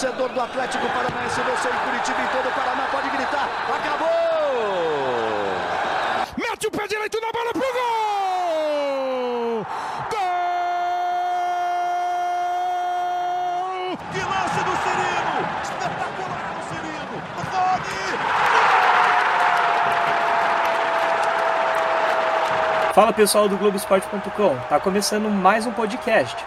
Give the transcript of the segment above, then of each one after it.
torcedor do Atlético Paranaense, você em Curitiba e todo o Paraná pode gritar. Acabou! Mete o pé direito na bola pro gol! Gol! Que lance do Cirino! Espetacular o Cirino! Rony! Fala pessoal do Globoesporte.com, tá começando mais um podcast.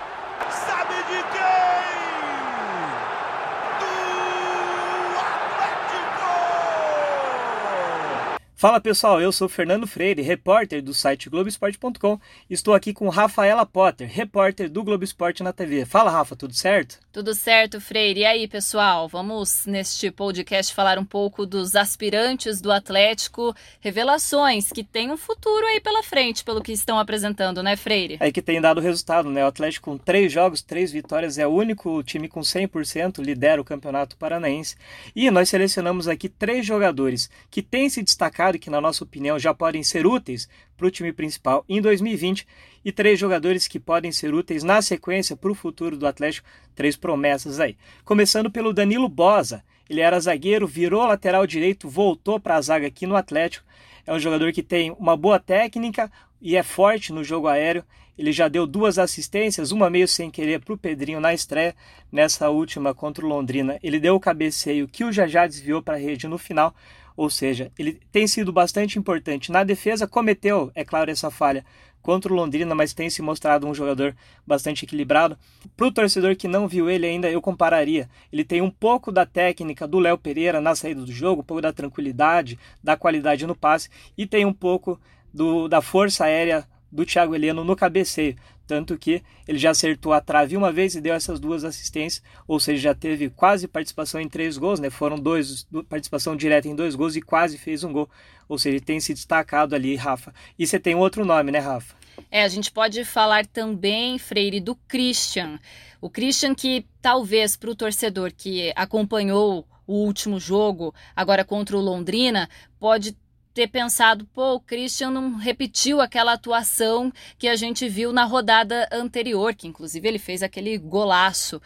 Fala pessoal, eu sou Fernando Freire, repórter do site Globoesporte.com. Estou aqui com Rafaela Potter, repórter do Globo Esporte na TV. Fala Rafa, tudo certo? Tudo certo, Freire. E aí, pessoal? Vamos neste podcast falar um pouco dos aspirantes do Atlético, revelações que têm um futuro aí pela frente, pelo que estão apresentando, né, Freire? É que tem dado resultado, né? O Atlético com três jogos, três vitórias, é o único time com 100%, lidera o Campeonato Paranaense. E nós selecionamos aqui três jogadores que têm se destacado que, na nossa opinião, já podem ser úteis para o time principal em 2020 e três jogadores que podem ser úteis na sequência para o futuro do Atlético, três promessas aí. Começando pelo Danilo Bosa, ele era zagueiro, virou lateral direito, voltou para a zaga aqui no Atlético. É um jogador que tem uma boa técnica e é forte no jogo aéreo. Ele já deu duas assistências, uma meio sem querer para o Pedrinho na estreia, nessa última contra o Londrina. Ele deu o cabeceio que o Jajá desviou para a rede no final. Ou seja, ele tem sido bastante importante na defesa, cometeu, é claro, essa falha contra o Londrina, mas tem se mostrado um jogador bastante equilibrado. Para o torcedor que não viu ele ainda, eu compararia. Ele tem um pouco da técnica do Léo Pereira na saída do jogo, um pouco da tranquilidade, da qualidade no passe e tem um pouco do, da força aérea do Thiago Heleno no cabeceio. Tanto que ele já acertou a trave uma vez e deu essas duas assistências, ou seja, já teve quase participação em três gols, né? Foram dois, participação direta em dois gols e quase fez um gol. Ou seja, ele tem se destacado ali, Rafa. E você tem outro nome, né, Rafa? É, a gente pode falar também, Freire, do Christian. O Christian que talvez para o torcedor que acompanhou o último jogo, agora contra o Londrina, pode ter pensado, pô, o Christian não repetiu aquela atuação que a gente viu na rodada anterior, que inclusive ele fez aquele golaço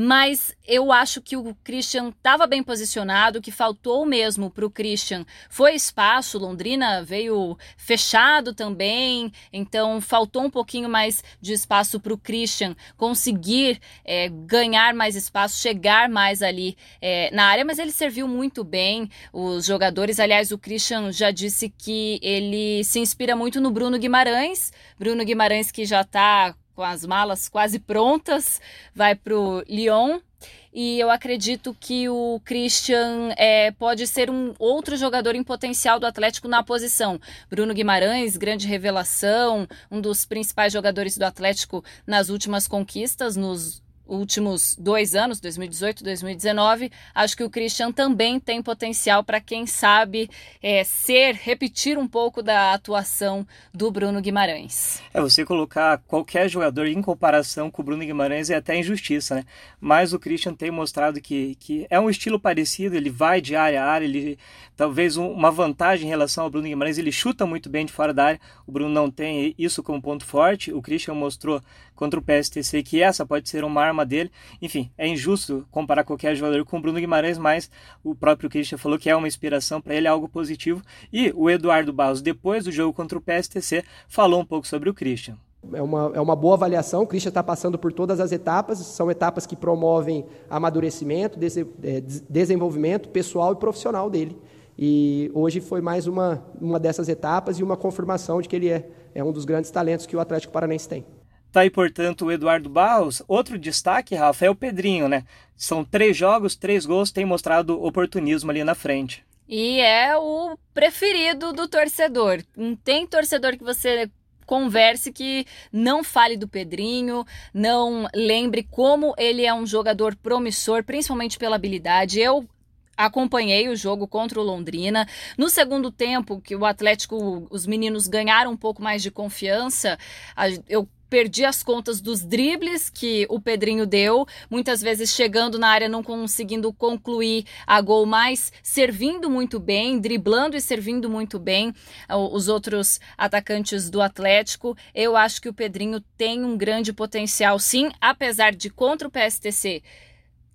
mas eu acho que o Christian estava bem posicionado, que faltou mesmo para o Christian foi espaço. Londrina veio fechado também, então faltou um pouquinho mais de espaço para o Christian conseguir é, ganhar mais espaço, chegar mais ali é, na área, mas ele serviu muito bem. Os jogadores, aliás, o Christian já disse que ele se inspira muito no Bruno Guimarães, Bruno Guimarães que já está com as malas quase prontas, vai para o Lyon. E eu acredito que o Christian é, pode ser um outro jogador em potencial do Atlético na posição. Bruno Guimarães, grande revelação, um dos principais jogadores do Atlético nas últimas conquistas, nos últimos dois anos, 2018 2019, acho que o Christian também tem potencial para, quem sabe, é, ser, repetir um pouco da atuação do Bruno Guimarães. É, você colocar qualquer jogador em comparação com o Bruno Guimarães é até injustiça, né? Mas o Christian tem mostrado que, que é um estilo parecido, ele vai de área a área, ele talvez um, uma vantagem em relação ao Bruno Guimarães, ele chuta muito bem de fora da área, o Bruno não tem isso como ponto forte, o Christian mostrou contra o PSTC que essa pode ser uma arma dele. Enfim, é injusto comparar qualquer jogador com o Bruno Guimarães, mas o próprio Christian falou que é uma inspiração para ele, é algo positivo. E o Eduardo Barros, depois do jogo contra o PSTC, falou um pouco sobre o Christian. É uma, é uma boa avaliação. O Christian está passando por todas as etapas, são etapas que promovem amadurecimento, é, desenvolvimento pessoal e profissional dele. E hoje foi mais uma, uma dessas etapas e uma confirmação de que ele é, é um dos grandes talentos que o Atlético Paranense tem. Tá aí, portanto, o Eduardo Barros. Outro destaque, Rafa, é o Pedrinho, né? São três jogos, três gols, tem mostrado oportunismo ali na frente. E é o preferido do torcedor. Não tem torcedor que você converse que não fale do Pedrinho, não lembre como ele é um jogador promissor, principalmente pela habilidade. Eu acompanhei o jogo contra o Londrina. No segundo tempo, que o Atlético, os meninos ganharam um pouco mais de confiança, eu perdi as contas dos dribles que o Pedrinho deu, muitas vezes chegando na área não conseguindo concluir a gol, mas servindo muito bem, driblando e servindo muito bem os outros atacantes do Atlético. Eu acho que o Pedrinho tem um grande potencial, sim, apesar de contra o PSTC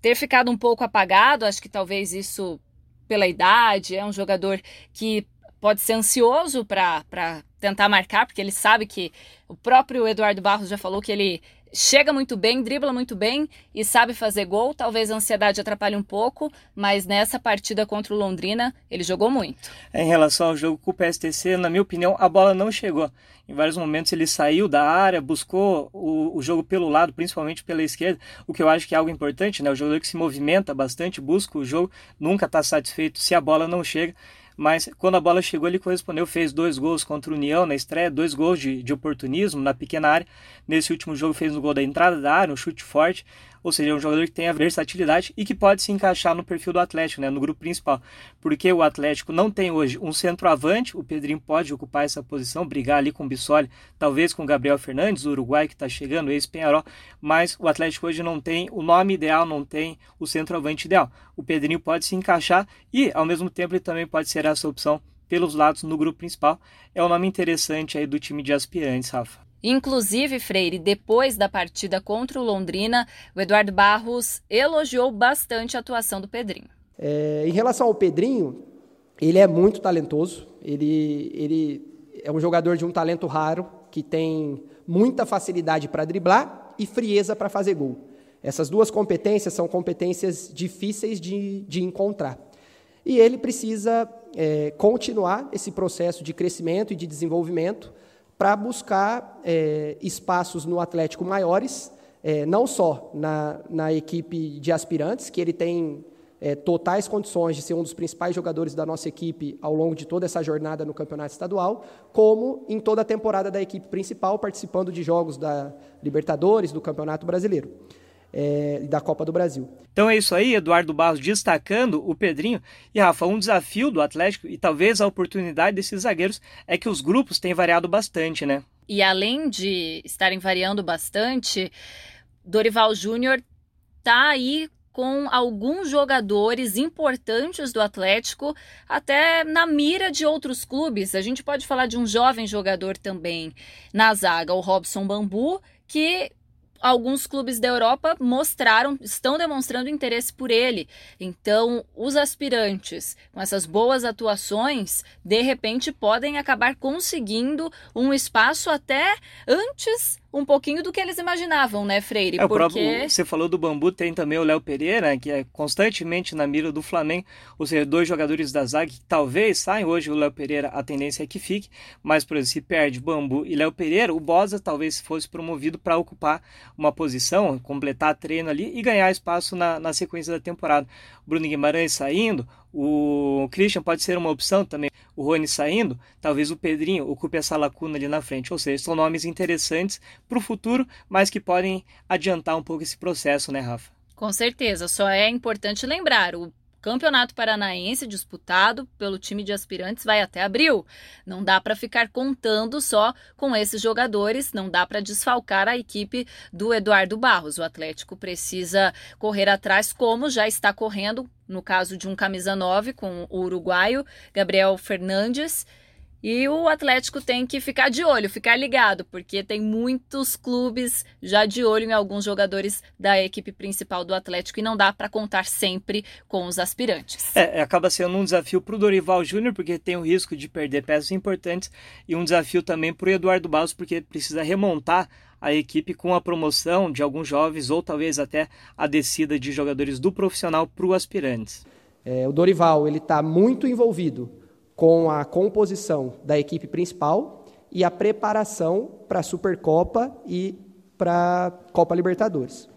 ter ficado um pouco apagado, acho que talvez isso pela idade, é um jogador que pode ser ansioso para tentar marcar, porque ele sabe que o próprio Eduardo Barros já falou que ele chega muito bem, dribla muito bem e sabe fazer gol. Talvez a ansiedade atrapalhe um pouco, mas nessa partida contra o Londrina, ele jogou muito. Em relação ao jogo com o PSTC, na minha opinião, a bola não chegou. Em vários momentos ele saiu da área, buscou o, o jogo pelo lado, principalmente pela esquerda, o que eu acho que é algo importante, né? O jogador que se movimenta bastante, busca o jogo, nunca está satisfeito se a bola não chega mas quando a bola chegou ele correspondeu, fez dois gols contra o União na estreia, dois gols de, de oportunismo na pequena área. Nesse último jogo fez um gol da entrada da área, um chute forte ou seja, é um jogador que tem a versatilidade e que pode se encaixar no perfil do Atlético, né, no grupo principal, porque o Atlético não tem hoje um centroavante, o Pedrinho pode ocupar essa posição, brigar ali com o Bissoli, talvez com o Gabriel Fernandes, o Uruguai que está chegando, ex-Penharol, mas o Atlético hoje não tem o nome ideal, não tem o centroavante ideal. O Pedrinho pode se encaixar e, ao mesmo tempo, ele também pode ser essa opção pelos lados no grupo principal. É um nome interessante aí do time de aspirantes, Rafa. Inclusive, Freire, depois da partida contra o Londrina, o Eduardo Barros elogiou bastante a atuação do Pedrinho. É, em relação ao Pedrinho, ele é muito talentoso. Ele, ele é um jogador de um talento raro, que tem muita facilidade para driblar e frieza para fazer gol. Essas duas competências são competências difíceis de, de encontrar. E ele precisa é, continuar esse processo de crescimento e de desenvolvimento para buscar é, espaços no Atlético maiores, é, não só na, na equipe de aspirantes, que ele tem é, totais condições de ser um dos principais jogadores da nossa equipe ao longo de toda essa jornada no campeonato estadual, como em toda a temporada da equipe principal, participando de jogos da Libertadores, do Campeonato Brasileiro é, da Copa do Brasil. Então é isso aí, Eduardo Barros destacando o Pedrinho. E Rafa, um desafio do Atlético e talvez a oportunidade desses zagueiros é que os grupos têm variado bastante, né? E além de estarem variando bastante, Dorival Júnior tá aí com alguns jogadores importantes do Atlético, até na mira de outros clubes. A gente pode falar de um jovem jogador também na zaga, o Robson Bambu, que alguns clubes da Europa mostraram, estão demonstrando interesse por ele. Então, os aspirantes, com essas boas atuações, de repente podem acabar conseguindo um espaço até antes um pouquinho do que eles imaginavam, né, Freire? É, Porque... próprio, você falou do Bambu, tem também o Léo Pereira, que é constantemente na mira do Flamengo, ou seja, dois jogadores da zaga que talvez saiam hoje o Léo Pereira, a tendência é que fique, mas, por exemplo, se perde Bambu e Léo Pereira, o Bosa talvez fosse promovido para ocupar uma posição, completar treino ali e ganhar espaço na, na sequência da temporada. Bruno Guimarães saindo, o Christian pode ser uma opção também. O Rony saindo, talvez o Pedrinho ocupe essa lacuna ali na frente. Ou seja, são nomes interessantes para o futuro, mas que podem adiantar um pouco esse processo, né, Rafa? Com certeza. Só é importante lembrar: o Campeonato Paranaense disputado pelo time de aspirantes vai até abril. Não dá para ficar contando só com esses jogadores, não dá para desfalcar a equipe do Eduardo Barros. O Atlético precisa correr atrás, como já está correndo no caso de um camisa 9 com o uruguaio Gabriel Fernandes e o Atlético tem que ficar de olho, ficar ligado, porque tem muitos clubes já de olho em alguns jogadores da equipe principal do Atlético e não dá para contar sempre com os aspirantes. É, acaba sendo um desafio para o Dorival Júnior, porque tem o risco de perder peças importantes, e um desafio também para o Eduardo Barros, porque precisa remontar a equipe com a promoção de alguns jovens ou talvez até a descida de jogadores do profissional para o aspirantes. É, o Dorival ele está muito envolvido com a composição da equipe principal e a preparação para a Supercopa e para a Copa Libertadores.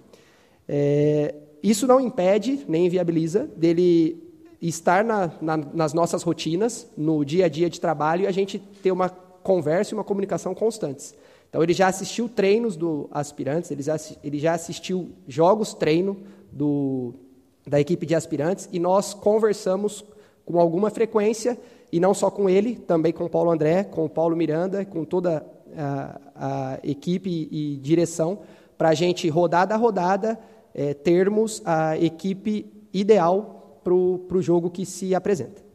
É, isso não impede, nem inviabiliza, dele estar na, na, nas nossas rotinas, no dia a dia de trabalho, e a gente ter uma conversa e uma comunicação constantes. Então, ele já assistiu treinos do aspirantes, ele já, ele já assistiu jogos treino do, da equipe de aspirantes, e nós conversamos com alguma frequência e não só com ele, também com o Paulo André, com o Paulo Miranda, com toda a, a equipe e direção, para a gente, rodada a rodada, é, termos a equipe ideal para o jogo que se apresenta.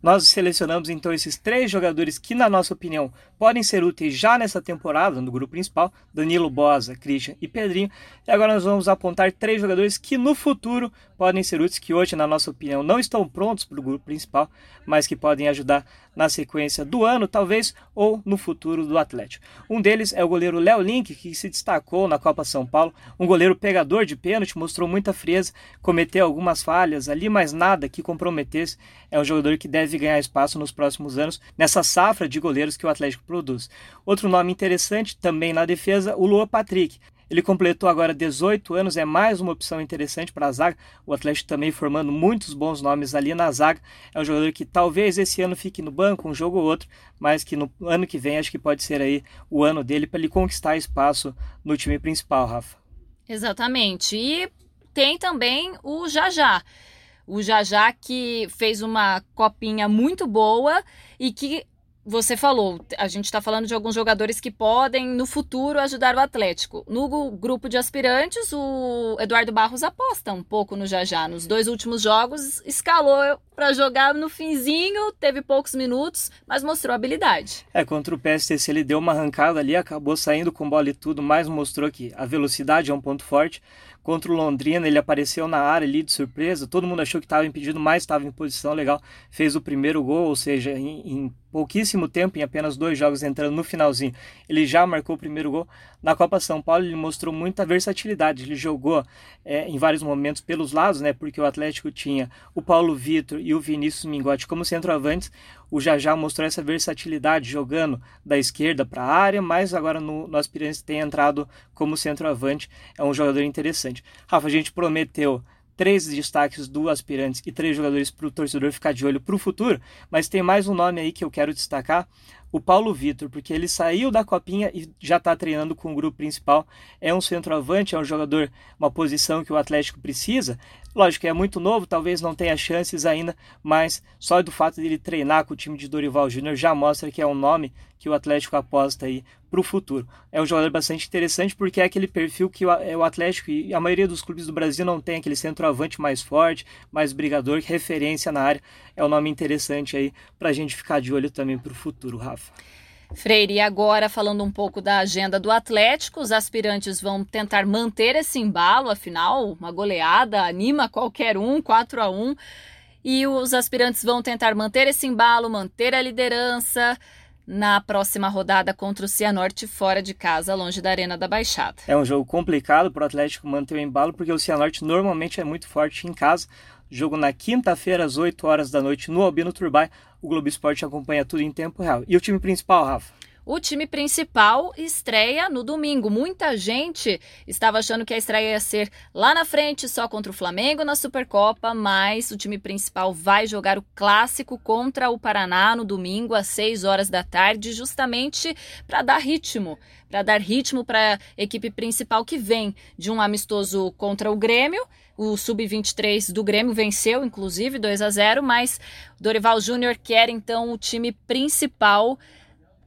Nós selecionamos então esses três jogadores que, na nossa opinião, podem ser úteis já nessa temporada no grupo principal: Danilo Bosa, Christian e Pedrinho. E agora nós vamos apontar três jogadores que no futuro podem ser úteis, que hoje, na nossa opinião, não estão prontos para o grupo principal, mas que podem ajudar na sequência do ano, talvez, ou no futuro do Atlético. Um deles é o goleiro Léo Link, que se destacou na Copa São Paulo, um goleiro pegador de pênalti, mostrou muita frieza, cometeu algumas falhas ali, mas nada que comprometesse. É um jogador que deve ganhar espaço nos próximos anos nessa safra de goleiros que o Atlético produz. Outro nome interessante também na defesa, o Lua Patrick. Ele completou agora 18 anos, é mais uma opção interessante para a zaga. O Atlético também formando muitos bons nomes ali na zaga. É um jogador que talvez esse ano fique no banco, um jogo ou outro, mas que no ano que vem acho que pode ser aí o ano dele para ele conquistar espaço no time principal, Rafa. Exatamente. E tem também o Jajá. O Jajá que fez uma copinha muito boa e que você falou, a gente está falando de alguns jogadores que podem, no futuro, ajudar o Atlético. No grupo de aspirantes, o Eduardo Barros aposta um pouco no Jajá. Nos dois últimos jogos, escalou para jogar no finzinho, teve poucos minutos, mas mostrou habilidade. É, contra o PSTC ele deu uma arrancada ali, acabou saindo com bola e tudo, mas mostrou que a velocidade é um ponto forte. Contra o Londrina, ele apareceu na área ali de surpresa, todo mundo achou que estava impedido, mas estava em posição legal, fez o primeiro gol, ou seja, em, em pouquíssimo tempo, em apenas dois jogos entrando no finalzinho, ele já marcou o primeiro gol. Na Copa São Paulo ele mostrou muita versatilidade, ele jogou é, em vários momentos pelos lados, né, porque o Atlético tinha o Paulo Vitor e o Vinícius Mingotti como centroavantes, o Jajá mostrou essa versatilidade jogando da esquerda para a área, mas agora no, no Aspirantes tem entrado como centroavante, é um jogador interessante. Rafa, a gente prometeu três destaques do aspirantes e três jogadores para o torcedor ficar de olho para o futuro, mas tem mais um nome aí que eu quero destacar, o Paulo Vitor, porque ele saiu da copinha e já está treinando com o grupo principal. É um centroavante, é um jogador, uma posição que o Atlético precisa. Lógico que é muito novo, talvez não tenha chances ainda, mas só do fato dele treinar com o time de Dorival Júnior já mostra que é um nome que o Atlético aposta aí para o futuro. É um jogador bastante interessante porque é aquele perfil que é o Atlético e a maioria dos clubes do Brasil não tem aquele centroavante mais forte, mais brigador, referência na área. É um nome interessante aí para a gente ficar de olho também para o futuro, Rafa. Freire, e agora falando um pouco da agenda do Atlético, os aspirantes vão tentar manter esse embalo, afinal, uma goleada anima qualquer um, 4 a 1 e os aspirantes vão tentar manter esse embalo, manter a liderança na próxima rodada contra o Cianorte fora de casa, longe da Arena da Baixada. É um jogo complicado para o Atlético manter o embalo, porque o Cianorte normalmente é muito forte em casa. Jogo na quinta-feira, às 8 horas da noite, no Albino Turbay. O Globo Esporte acompanha tudo em tempo real. E o time principal, Rafa? O time principal estreia no domingo. Muita gente estava achando que a estreia ia ser lá na frente, só contra o Flamengo na Supercopa, mas o time principal vai jogar o clássico contra o Paraná no domingo às 6 horas da tarde, justamente para dar ritmo, para dar ritmo para a equipe principal que vem de um amistoso contra o Grêmio. O sub-23 do Grêmio venceu, inclusive, 2 a 0, mas Dorival Júnior quer então o time principal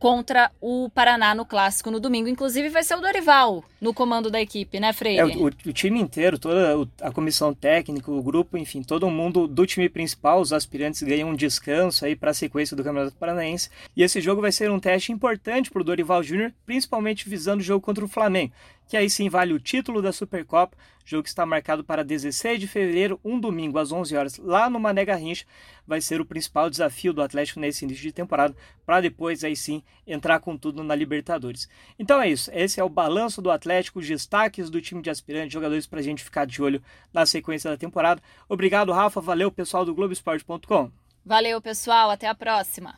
contra o Paraná no clássico no domingo. Inclusive vai ser o Dorival no comando da equipe, né, Freire? É, o, o, time inteiro, toda a comissão técnica, o grupo, enfim, todo mundo do time principal, os aspirantes ganham um descanso aí para a sequência do Campeonato Paranaense. E esse jogo vai ser um teste importante para o Dorival Júnior, principalmente visando o jogo contra o Flamengo que aí sim vale o título da Supercopa, jogo que está marcado para 16 de fevereiro, um domingo às 11 horas, lá no Mané Garrincha, vai ser o principal desafio do Atlético nesse início de temporada, para depois aí sim entrar com tudo na Libertadores. Então é isso, esse é o balanço do Atlético, os destaques do time de aspirantes, jogadores para a gente ficar de olho na sequência da temporada. Obrigado, Rafa, valeu pessoal do Globoesporte.com. Valeu, pessoal, até a próxima.